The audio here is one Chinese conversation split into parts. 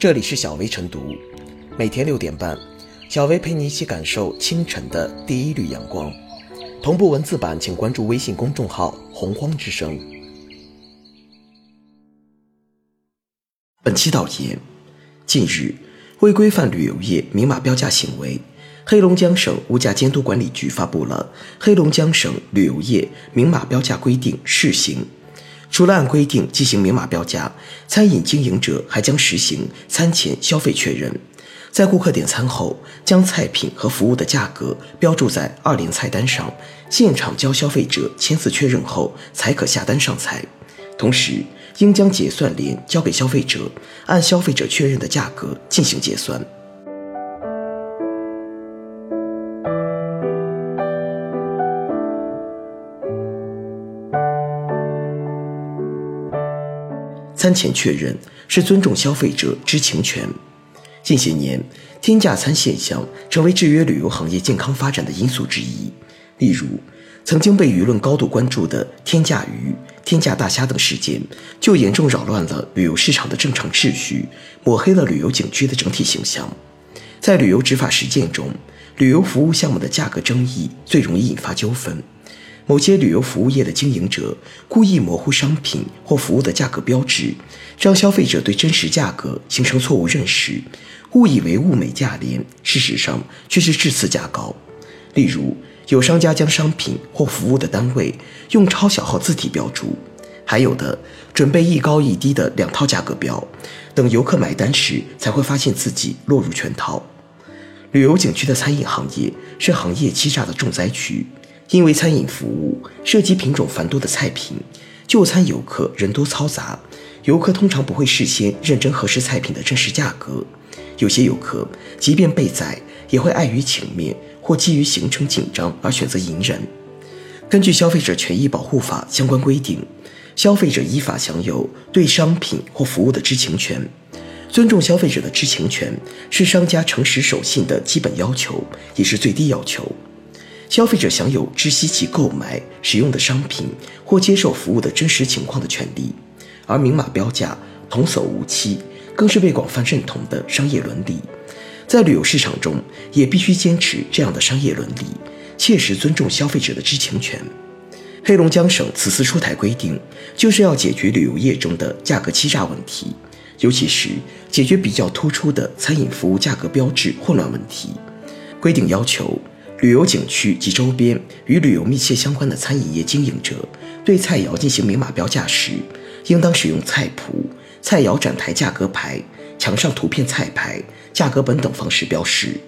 这里是小薇晨读，每天六点半，小薇陪你一起感受清晨的第一缕阳光。同步文字版，请关注微信公众号“洪荒之声”。本期导言：近日，为规范旅游业明码标价行为，黑龙江省物价监督管理局发布了《黑龙江省旅游业明码标价规定（试行）》。除了按规定进行明码标价，餐饮经营者还将实行餐前消费确认，在顾客点餐后，将菜品和服务的价格标注在二联菜单上，现场交消费者签字确认后才可下单上菜。同时，应将结算联交给消费者，按消费者确认的价格进行结算。餐前确认是尊重消费者知情权。近些年，天价餐现象成为制约旅游行业健康发展的因素之一。例如，曾经被舆论高度关注的天价鱼、天价大虾等事件，就严重扰乱了旅游市场的正常秩序，抹黑了旅游景区的整体形象。在旅游执法实践中，旅游服务项目的价格争议最容易引发纠纷。某些旅游服务业的经营者故意模糊商品或服务的价格标志，让消费者对真实价格形成错误认识，误以为物美价廉，事实上却是质次价高。例如，有商家将商品或服务的单位用超小号字体标注，还有的准备一高一低的两套价格标，等游客买单时才会发现自己落入圈套。旅游景区的餐饮行业是行业欺诈的重灾区。因为餐饮服务涉及品种繁多的菜品，就餐游客人多嘈杂，游客通常不会事先认真核实菜品的真实价格。有些游客即便被宰，也会碍于情面或基于行程紧张而选择隐忍。根据《消费者权益保护法》相关规定，消费者依法享有对商品或服务的知情权。尊重消费者的知情权是商家诚实守信的基本要求，也是最低要求。消费者享有知悉其购买、使用的商品或接受服务的真实情况的权利，而明码标价、童叟无欺，更是被广泛认同的商业伦理。在旅游市场中，也必须坚持这样的商业伦理，切实尊重消费者的知情权。黑龙江省此次出台规定，就是要解决旅游业中的价格欺诈问题，尤其是解决比较突出的餐饮服务价格标志混乱问题。规定要求。旅游景区及周边与旅游密切相关的餐饮业经营者，对菜肴进行明码标价时，应当使用菜谱、菜肴展台价格牌、墙上图片菜牌、价格本等方式标示。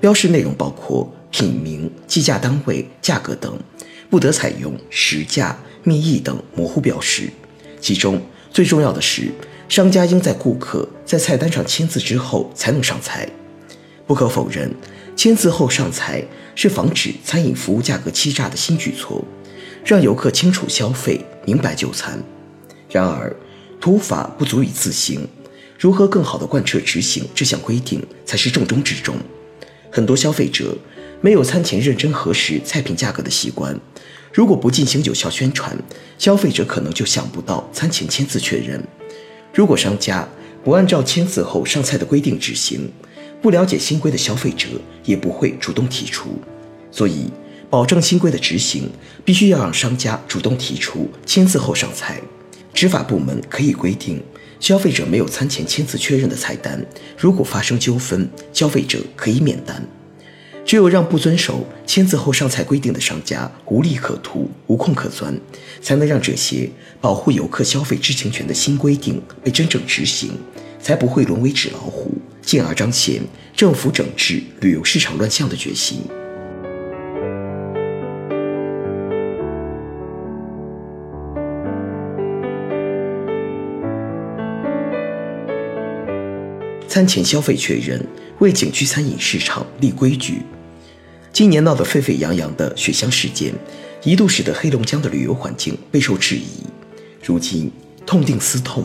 标示内容包括品名、计价单位、价格等，不得采用实价、密意等模糊标识。其中最重要的是，商家应在顾客在菜单上签字之后才能上菜。不可否认。签字后上菜是防止餐饮服务价格欺诈的新举措，让游客清楚消费、明白就餐。然而，土法不足以自行，如何更好地贯彻执行这项规定才是重中之重。很多消费者没有餐前认真核实菜品价格的习惯，如果不进行有效宣传，消费者可能就想不到餐前签字确认。如果商家不按照签字后上菜的规定执行，不了解新规的消费者也不会主动提出，所以保证新规的执行，必须要让商家主动提出签字后上菜。执法部门可以规定，消费者没有餐前签字确认的菜单，如果发生纠纷，消费者可以免单。只有让不遵守签字后上菜规定的商家无利可图、无空可钻，才能让这些保护游客消费知情权的新规定被真正执行，才不会沦为纸老虎。进而彰显政府整治旅游市场乱象的决心。餐前消费确认，为景区餐饮市场立规矩。今年闹得沸沸扬扬的雪乡事件，一度使得黑龙江的旅游环境备受质疑。如今痛定思痛。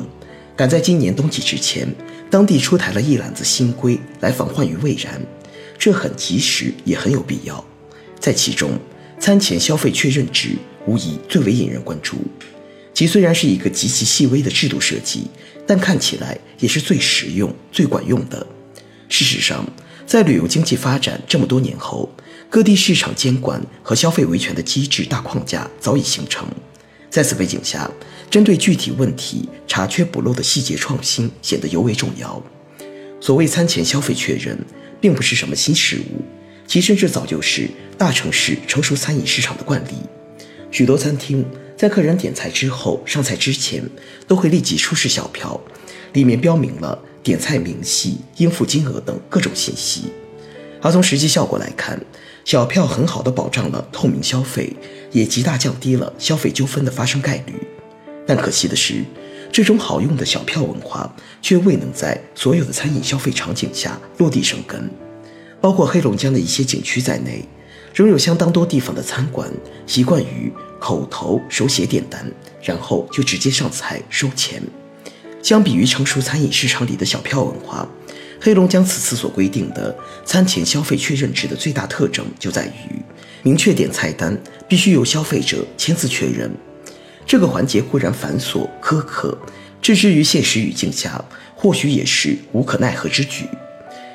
赶在今年冬季之前，当地出台了一揽子新规来防患于未然，这很及时，也很有必要。在其中，餐前消费确认制无疑最为引人关注。其虽然是一个极其细微的制度设计，但看起来也是最实用、最管用的。事实上，在旅游经济发展这么多年后，各地市场监管和消费维权的机制大框架早已形成。在此背景下，针对具体问题查缺补漏的细节创新显得尤为重要。所谓餐前消费确认，并不是什么新事物，其甚至早就是大城市成熟餐饮市场的惯例。许多餐厅。在客人点菜之后，上菜之前都会立即出示小票，里面标明了点菜明细、应付金额等各种信息。而从实际效果来看，小票很好的保障了透明消费，也极大降低了消费纠纷的发生概率。但可惜的是，这种好用的小票文化却未能在所有的餐饮消费场景下落地生根，包括黑龙江的一些景区在内，仍有相当多地方的餐馆习惯于。口头手写点单，然后就直接上菜收钱。相比于成熟餐饮市场里的小票文化，黑龙江此次所规定的餐前消费确认制的最大特征就在于明确点菜单必须由消费者签字确认。这个环节固然繁琐苛刻，置之于现实语境下，或许也是无可奈何之举。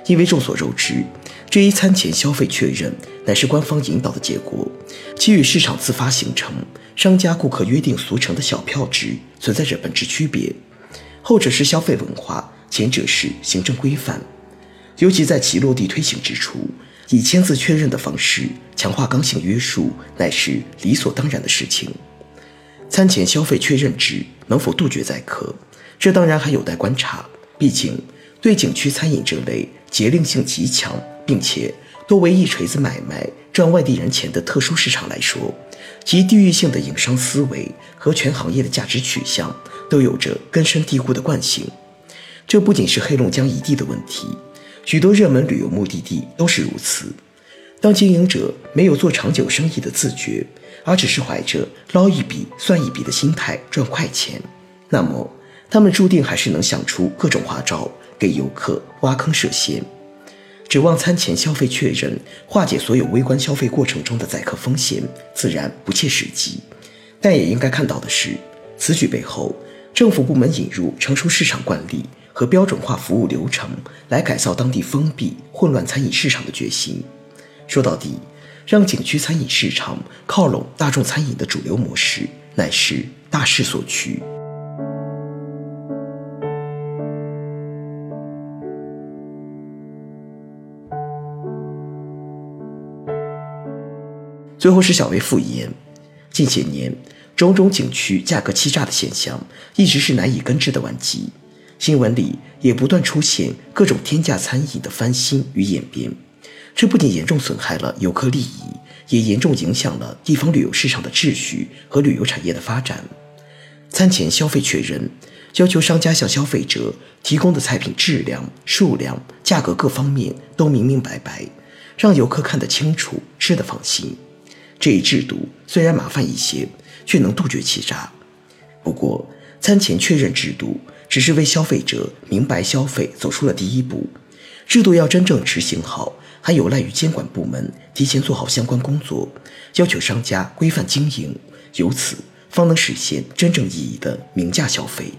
因为众所周知，这一餐前消费确认乃是官方引导的结果。其与市场自发形成、商家顾客约定俗成的小票值存在着本质区别，后者是消费文化，前者是行政规范。尤其在其落地推行之初，以签字确认的方式强化刚性约束，乃是理所当然的事情。餐前消费确认制能否杜绝宰客，这当然还有待观察。毕竟，对景区餐饮这类节令性极强，并且。多为一锤子买卖赚外地人钱的特殊市场来说，其地域性的营商思维和全行业的价值取向都有着根深蒂固的惯性。这不仅是黑龙江一地的问题，许多热门旅游目的地都是如此。当经营者没有做长久生意的自觉，而只是怀着捞一笔算一笔的心态赚快钱，那么他们注定还是能想出各种花招，给游客挖坑设陷。指望餐前消费确认化解所有微观消费过程中的宰客风险，自然不切实际。但也应该看到的是，此举背后，政府部门引入成熟市场惯例和标准化服务流程来改造当地封闭混乱餐饮市场的决心。说到底，让景区餐饮市场靠拢大众餐饮的主流模式，乃是大势所趋。最后是小微复言，近些年种种景区价格欺诈的现象一直是难以根治的顽疾，新闻里也不断出现各种天价餐饮的翻新与演变，这不仅严重损害了游客利益，也严重影响了地方旅游市场的秩序和旅游产业的发展。餐前消费确认，要求商家向消费者提供的菜品质量、数量、价格各方面都明明白白，让游客看得清楚，吃得放心。这一制度虽然麻烦一些，却能杜绝欺诈。不过，餐前确认制度只是为消费者明白消费走出了第一步，制度要真正执行好，还有赖于监管部门提前做好相关工作，要求商家规范经营，由此方能实现真正意义的明价消费。